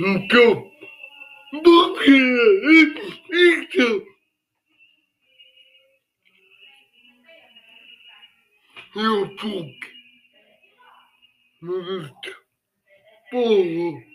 Então, por que isso? Eu fui muito porro